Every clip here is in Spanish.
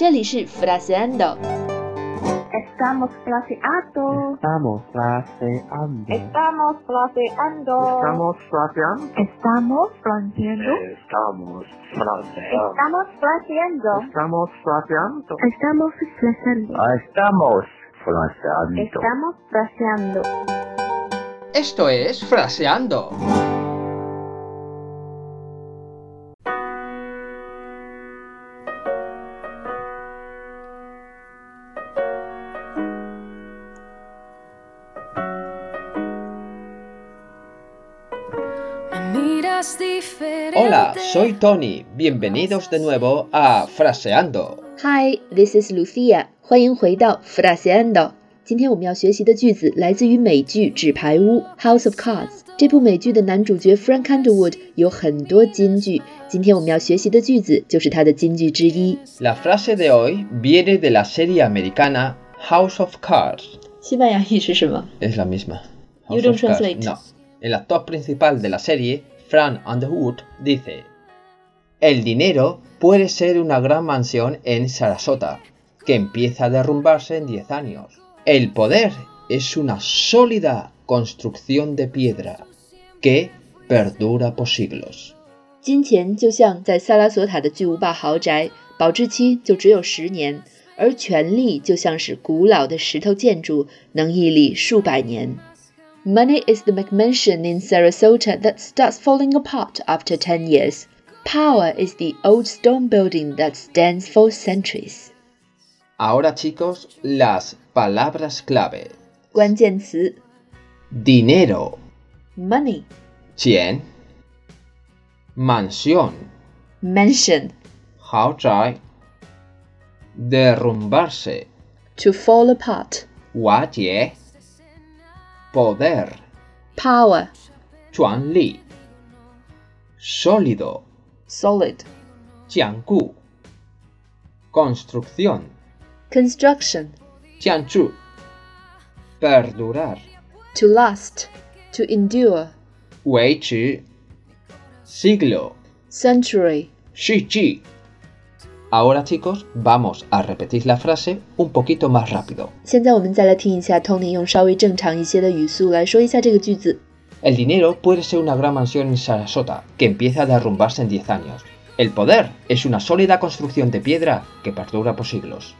这里是 fraseando。 Estamos fraseando. Estamos fraseando. Estamos fraseando. Estamos fraseando. Estamos fraseando. Estamos fraseando. Estamos fraseando. Estamos fraseando. Estamos fraseando. Ah, Estamos fraseando. Estamos fraseando. Esto es Fraseando. Hola, soy Tony. Bienvenidos de nuevo a Fraseando. Hi, this is Lucia. 欢迎回到 fraseando。今天我们要学习的句子来自于美剧《纸牌屋》（House of Cards）。这部美剧的男主角 Frank Underwood 有很多金句，今天我们要学习的句子就是他的金句之一。 La frase de hoy viene de la serie americana House of Cards. 西班牙语是什么？ Es la misma. You House don't of Cards. translate. No. El actor principal de la serie, Frank Underwood, dice: El dinero puede ser una gran mansión en Sarasota, que empieza a derrumbarse en 10 años. El poder es una sólida construcción de piedra que perdura por siglos. 金钱就像在萨拉索塔的巨无霸豪宅，保质期就只有十年；而权力就像是古老的石头建筑，能屹立数百年。 Money is the McMansion in Sarasota that starts falling apart after 10 years. Power is the old stone building that stands for centuries. Ahora chicos, las palabras clave. 关键词 Dinero, money, 钱 mansión, mansion, 豪宅 derrumbarse, to fall apart, 瓦解 poder, power, 权力 sólido, solid, 坚固 construcción, construction, 建筑 perdurar, to last, to endure, 维持 siglo, century. 世纪 Ahora chicos, vamos a repetir la frase un poquito más rápido. 现在我们再来听一下 Tony 用稍微正常一些的语速来说一下这个句子。 El dinero puede ser una gran mansión en Sarasota que empieza a derrumbarse en 10 años. El poder es una sólida construcción de piedra que perdura por siglos.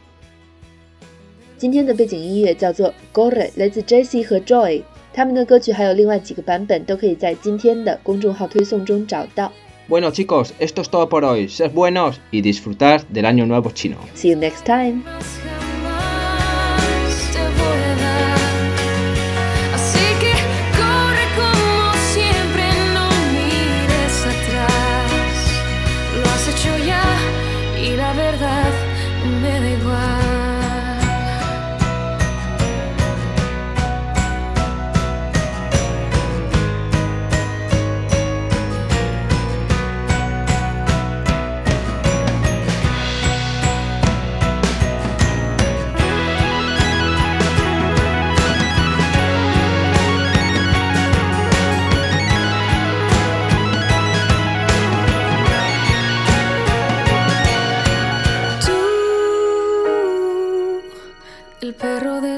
今天的背景音乐叫做 Gore，来自 Jessie 和 Joy，他们的歌曲还有另外几个版本都可以在今天的公众号推送中找到。 Bueno chicos, esto es todo por hoy. Sed buenos y disfrutar del año nuevo chino. See you next time. me da igual.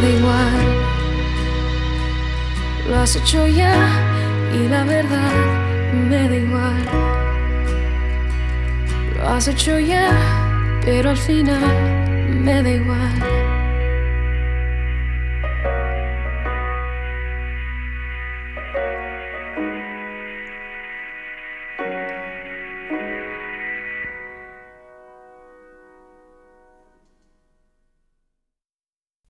Me da igual. Lo has hecho ya y la verdad me da igual. Lo has hecho ya, pero al final me da igual.